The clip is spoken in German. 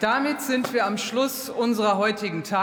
Damit sind wir am Schluss unserer heutigen Tagung.